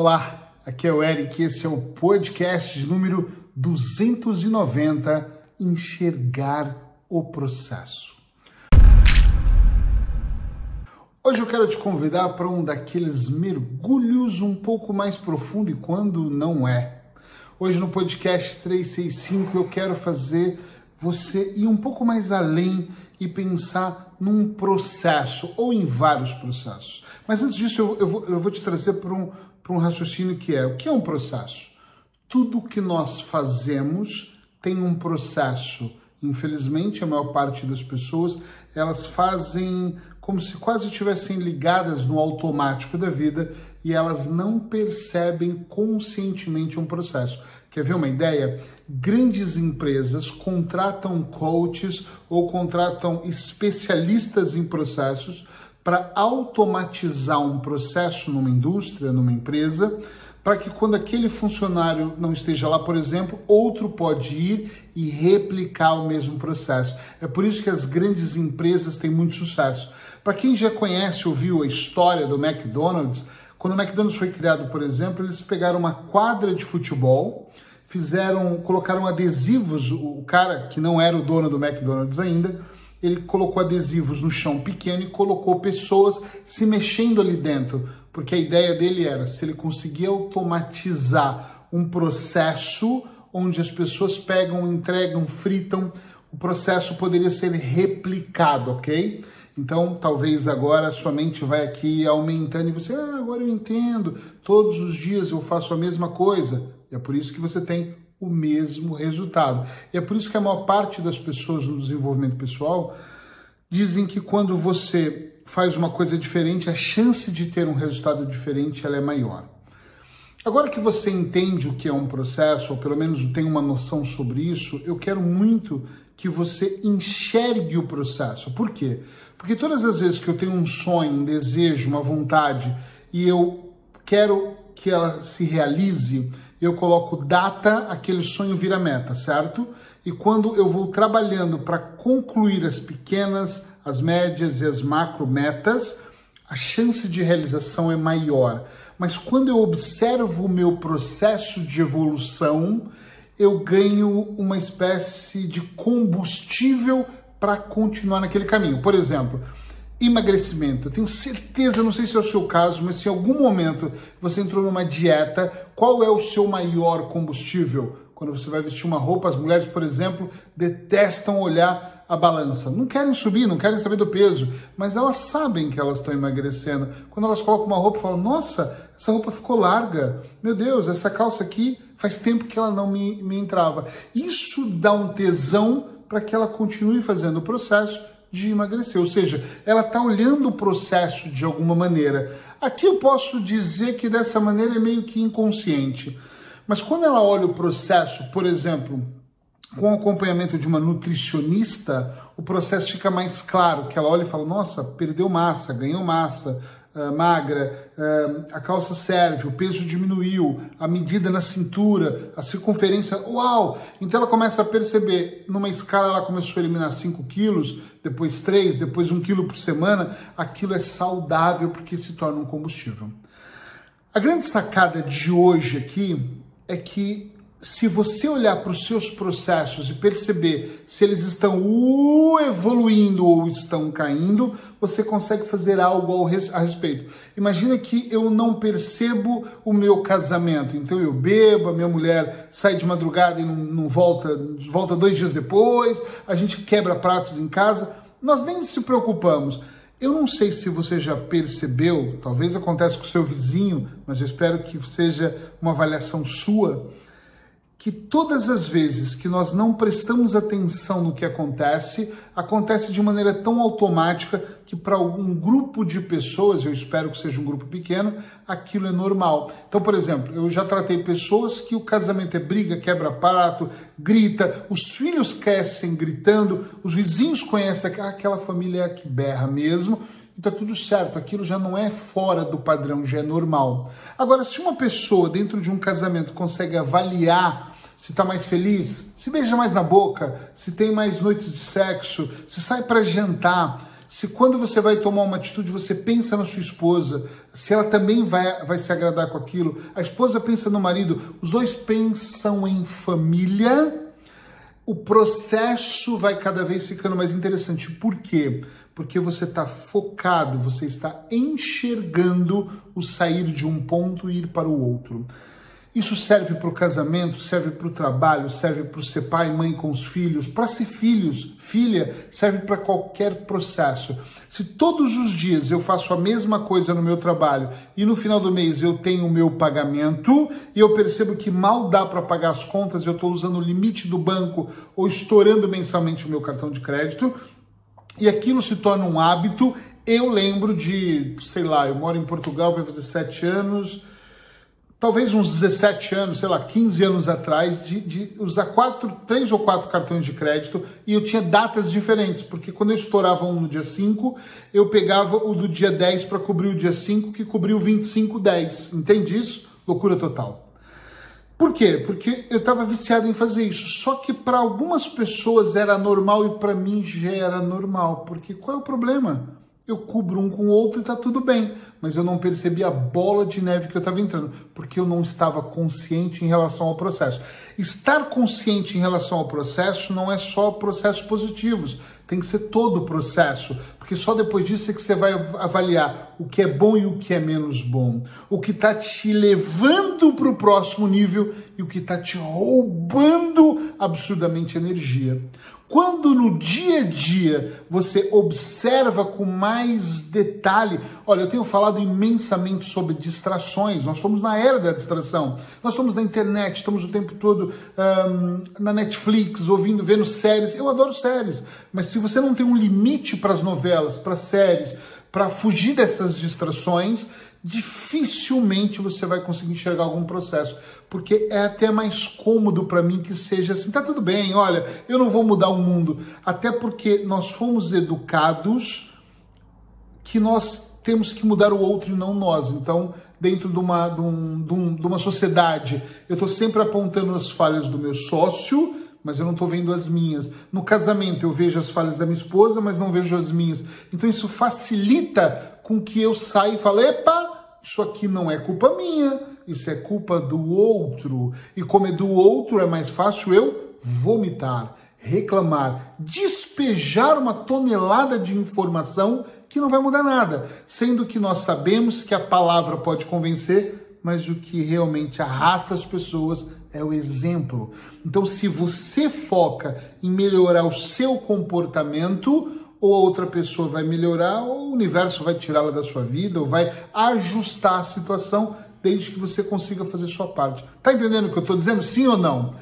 Olá, aqui é o Eric, esse é o podcast número 290, Enxergar o Processo. Hoje eu quero te convidar para um daqueles mergulhos um pouco mais profundo e quando não é. Hoje no podcast 365 eu quero fazer você ir um pouco mais além e pensar num processo ou em vários processos. Mas antes disso, eu, eu, vou, eu vou, te trazer para um, um raciocínio que é: o que é um processo? Tudo que nós fazemos tem um processo. Infelizmente, a maior parte das pessoas elas fazem como se quase estivessem ligadas no automático da vida e elas não percebem conscientemente um processo. Quer ver uma ideia? Grandes empresas contratam coaches ou contratam especialistas em processos para automatizar um processo numa indústria, numa empresa, para que quando aquele funcionário não esteja lá, por exemplo, outro pode ir e replicar o mesmo processo. É por isso que as grandes empresas têm muito sucesso. Para quem já conhece, ouviu a história do McDonald's, quando o McDonald's foi criado, por exemplo, eles pegaram uma quadra de futebol, fizeram, colocaram adesivos, o cara que não era o dono do McDonald's ainda, ele colocou adesivos no chão pequeno e colocou pessoas se mexendo ali dentro, porque a ideia dele era se ele conseguia automatizar um processo onde as pessoas pegam, entregam, fritam, o processo poderia ser replicado, ok? Então, talvez agora a sua mente vai aqui aumentando e você, ah, agora eu entendo, todos os dias eu faço a mesma coisa. E é por isso que você tem o mesmo resultado. E é por isso que a maior parte das pessoas no desenvolvimento pessoal dizem que quando você faz uma coisa diferente, a chance de ter um resultado diferente ela é maior. Agora que você entende o que é um processo, ou pelo menos tem uma noção sobre isso, eu quero muito que você enxergue o processo. Por quê? Porque todas as vezes que eu tenho um sonho, um desejo, uma vontade e eu quero que ela se realize, eu coloco data, aquele sonho vira meta, certo? E quando eu vou trabalhando para concluir as pequenas, as médias e as macro metas, a chance de realização é maior. Mas quando eu observo o meu processo de evolução, eu ganho uma espécie de combustível para continuar naquele caminho. Por exemplo, emagrecimento. Eu tenho certeza, não sei se é o seu caso, mas se em algum momento você entrou numa dieta, qual é o seu maior combustível? Quando você vai vestir uma roupa, as mulheres, por exemplo, detestam olhar a balança. Não querem subir, não querem saber do peso, mas elas sabem que elas estão emagrecendo. Quando elas colocam uma roupa, falam: "Nossa, essa roupa ficou larga. Meu Deus, essa calça aqui faz tempo que ela não me, me entrava". Isso dá um tesão para que ela continue fazendo o processo de emagrecer. Ou seja, ela está olhando o processo de alguma maneira. Aqui eu posso dizer que dessa maneira é meio que inconsciente. Mas quando ela olha o processo, por exemplo, com o acompanhamento de uma nutricionista, o processo fica mais claro, que ela olha e fala: "Nossa, perdeu massa, ganhou massa, uh, magra, uh, a calça serve, o peso diminuiu, a medida na cintura, a circunferência, uau! Então ela começa a perceber, numa escala ela começou a eliminar 5 quilos, depois 3, depois 1 quilo por semana, aquilo é saudável porque se torna um combustível. A grande sacada de hoje aqui é que se você olhar para os seus processos e perceber se eles estão evoluindo ou estão caindo, você consegue fazer algo a respeito. Imagina que eu não percebo o meu casamento, então eu bebo, a minha mulher sai de madrugada e não, não volta, volta dois dias depois, a gente quebra pratos em casa, nós nem se preocupamos. Eu não sei se você já percebeu, talvez aconteça com o seu vizinho, mas eu espero que seja uma avaliação sua que todas as vezes que nós não prestamos atenção no que acontece, acontece de maneira tão automática que para um grupo de pessoas, eu espero que seja um grupo pequeno, aquilo é normal. Então, por exemplo, eu já tratei pessoas que o casamento é briga, quebra prato, grita, os filhos crescem gritando, os vizinhos conhecem aquela família que berra mesmo, e tá tudo certo, aquilo já não é fora do padrão, já é normal. Agora, se uma pessoa dentro de um casamento consegue avaliar se está mais feliz, se beija mais na boca, se tem mais noites de sexo, se sai para jantar, Se quando você vai tomar uma atitude, você pensa na sua esposa, se ela também vai, vai se agradar com aquilo, a esposa pensa no marido, os dois pensam em família, o processo vai cada vez ficando mais interessante. Por quê? Porque você está focado, você está enxergando o sair de um ponto e ir para o outro. Isso serve para o casamento, serve para o trabalho, serve para ser pai mãe com os filhos, para ser filhos, filha, serve para qualquer processo. Se todos os dias eu faço a mesma coisa no meu trabalho e no final do mês eu tenho o meu pagamento e eu percebo que mal dá para pagar as contas, eu estou usando o limite do banco ou estourando mensalmente o meu cartão de crédito e aquilo se torna um hábito, eu lembro de, sei lá, eu moro em Portugal, vai fazer sete anos talvez uns 17 anos, sei lá, 15 anos atrás, de, de, usar quatro, três ou quatro cartões de crédito e eu tinha datas diferentes, porque quando eu estourava um no dia 5, eu pegava o do dia 10 para cobrir o dia 5, que cobriu o 25, 10. Entende isso? Loucura total. Por quê? Porque eu estava viciado em fazer isso. Só que para algumas pessoas era normal e para mim já era normal. Porque qual é o problema? eu cubro um com o outro e tá tudo bem. Mas eu não percebi a bola de neve que eu estava entrando, porque eu não estava consciente em relação ao processo. Estar consciente em relação ao processo não é só processos positivos, tem que ser todo o processo, porque só depois disso é que você vai avaliar o que é bom e o que é menos bom, o que está te levando para o próximo nível e o que está te roubando absurdamente energia. Quando no dia a dia você observa com mais detalhe, olha, eu tenho falado imensamente sobre distrações, nós estamos na era da distração, nós estamos na internet, estamos o tempo todo na Netflix, ouvindo, vendo séries, eu adoro séries, mas se você não tem um limite para as novelas, para as séries, para fugir dessas distrações, dificilmente você vai conseguir enxergar algum processo, porque é até mais cômodo para mim que seja assim, tá tudo bem, olha, eu não vou mudar o mundo, até porque nós fomos educados que nós temos que mudar o outro e não nós. Então, dentro de uma, de, um, de, um, de uma sociedade, eu estou sempre apontando as falhas do meu sócio, mas eu não estou vendo as minhas. No casamento, eu vejo as falhas da minha esposa, mas não vejo as minhas. Então, isso facilita com que eu saia e fale, epa, isso aqui não é culpa minha, isso é culpa do outro. E como é do outro, é mais fácil eu vomitar, reclamar, despejar uma tonelada de informação que não vai mudar nada, sendo que nós sabemos que a palavra pode convencer, mas o que realmente arrasta as pessoas é o exemplo. Então, se você foca em melhorar o seu comportamento, ou a outra pessoa vai melhorar, ou o universo vai tirá-la da sua vida, ou vai ajustar a situação, desde que você consiga fazer sua parte. Tá entendendo o que eu estou dizendo? Sim ou não?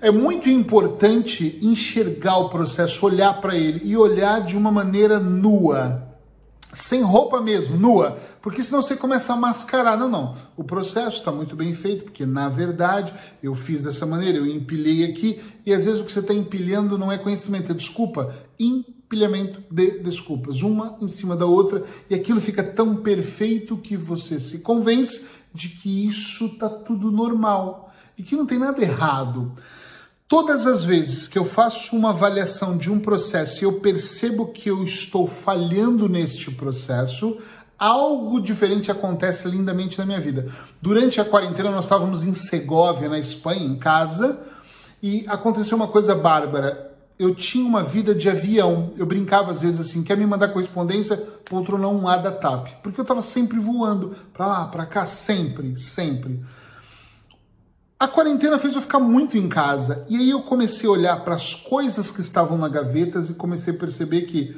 É muito importante enxergar o processo, olhar para ele e olhar de uma maneira nua, sem roupa mesmo, nua, porque senão você começa a mascarar. Não, não. O processo está muito bem feito, porque na verdade eu fiz dessa maneira, eu empilhei aqui, e às vezes o que você está empilhando não é conhecimento, é desculpa. Empilhamento de desculpas, uma em cima da outra, e aquilo fica tão perfeito que você se convence de que isso está tudo normal e que não tem nada errado. Todas as vezes que eu faço uma avaliação de um processo e eu percebo que eu estou falhando neste processo, algo diferente acontece lindamente na minha vida. Durante a quarentena, nós estávamos em Segóvia, na Espanha, em casa, e aconteceu uma coisa bárbara. Eu tinha uma vida de avião. Eu brincava às vezes assim: quer me mandar correspondência? Outro não um A da TAP. Porque eu estava sempre voando para lá, para cá, sempre, sempre. A quarentena fez eu ficar muito em casa e aí eu comecei a olhar para as coisas que estavam na gavetas e comecei a perceber que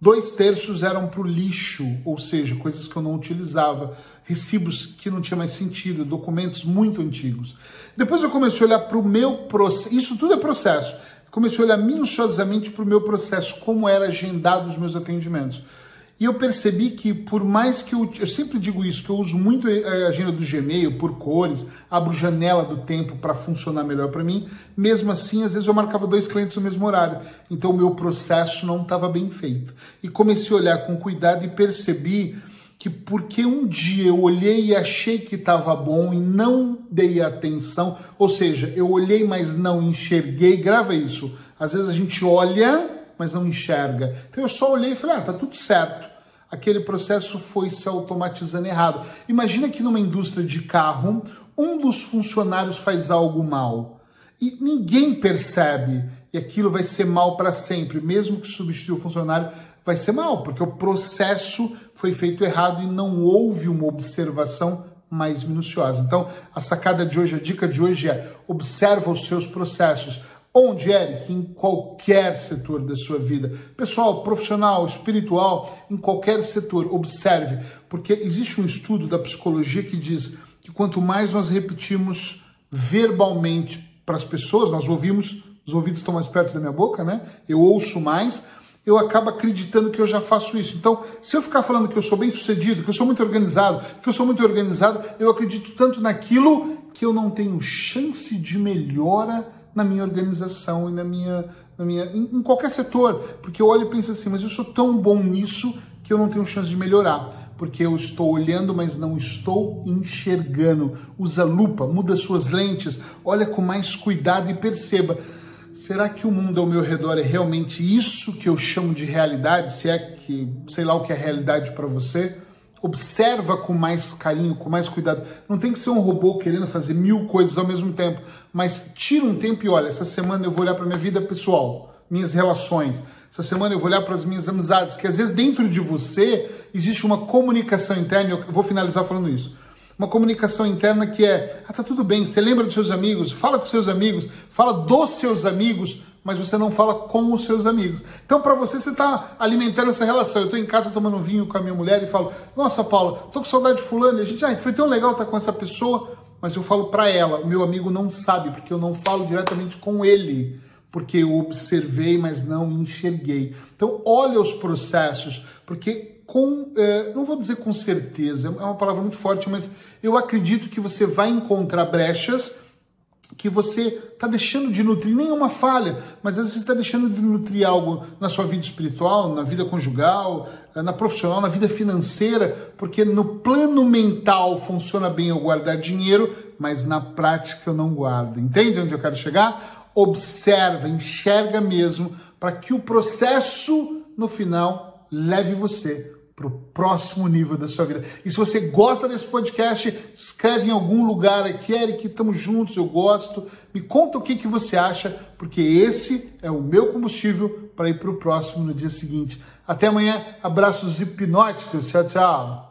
dois terços eram para o lixo, ou seja, coisas que eu não utilizava, recibos que não tinha mais sentido, documentos muito antigos. Depois eu comecei a olhar para o meu processo, isso tudo é processo. Comecei a olhar minuciosamente para o meu processo, como era agendado os meus atendimentos. E eu percebi que, por mais que eu, eu sempre digo isso, que eu uso muito a agenda do Gmail por cores, abro janela do tempo para funcionar melhor para mim, mesmo assim, às vezes eu marcava dois clientes no mesmo horário. Então, o meu processo não estava bem feito. E comecei a olhar com cuidado e percebi que porque um dia eu olhei e achei que estava bom e não dei atenção, ou seja, eu olhei, mas não enxerguei, grava isso. Às vezes a gente olha mas não enxerga. Então eu só olhei e falei, ah, tá tudo certo. Aquele processo foi se automatizando errado. Imagina que numa indústria de carro, um dos funcionários faz algo mal e ninguém percebe e aquilo vai ser mal para sempre, mesmo que substitua o funcionário, vai ser mal, porque o processo foi feito errado e não houve uma observação mais minuciosa. Então, a sacada de hoje, a dica de hoje é: observa os seus processos. Onde, Eric? Em qualquer setor da sua vida. Pessoal, profissional, espiritual, em qualquer setor, observe, porque existe um estudo da psicologia que diz que quanto mais nós repetimos verbalmente para as pessoas, nós ouvimos, os ouvidos estão mais perto da minha boca, né? Eu ouço mais, eu acabo acreditando que eu já faço isso. Então, se eu ficar falando que eu sou bem sucedido, que eu sou muito organizado, que eu sou muito organizado, eu acredito tanto naquilo que eu não tenho chance de melhora na minha organização e na minha, na minha em, em qualquer setor, porque eu olho e penso assim, mas eu sou tão bom nisso que eu não tenho chance de melhorar, porque eu estou olhando, mas não estou enxergando. Usa lupa, muda suas lentes, olha com mais cuidado e perceba Será que o mundo ao meu redor é realmente isso que eu chamo de realidade? Se é que, sei lá o que é realidade para você? Observa com mais carinho, com mais cuidado. Não tem que ser um robô querendo fazer mil coisas ao mesmo tempo, mas tira um tempo e olha, essa semana eu vou olhar para minha vida pessoal, minhas relações. Essa semana eu vou olhar para as minhas amizades, que às vezes dentro de você existe uma comunicação interna, eu vou finalizar falando isso uma comunicação interna que é: ah, tá tudo bem, você lembra dos seus amigos, fala com seus amigos, fala dos seus amigos, mas você não fala com os seus amigos. Então, para você, você está alimentando essa relação. Eu estou em casa tomando vinho com a minha mulher e falo: Nossa, Paula, tô com saudade de Fulano. E a gente, ah, foi tão legal estar com essa pessoa, mas eu falo para ela. O meu amigo não sabe, porque eu não falo diretamente com ele, porque eu observei, mas não enxerguei. Então, olha os processos, porque com, é, não vou dizer com certeza, é uma palavra muito forte, mas eu acredito que você vai encontrar brechas que você está deixando de nutrir, nenhuma falha, mas às vezes você está deixando de nutrir algo na sua vida espiritual, na vida conjugal, é, na profissional, na vida financeira, porque no plano mental funciona bem eu guardar dinheiro, mas na prática eu não guardo. Entende onde eu quero chegar? Observa, enxerga mesmo, para que o processo no final leve você para o próximo nível da sua vida. E se você gosta desse podcast, escreve em algum lugar aqui, Eric, estamos juntos, eu gosto. Me conta o que, que você acha, porque esse é o meu combustível para ir para o próximo no dia seguinte. Até amanhã, abraços hipnóticos, tchau, tchau.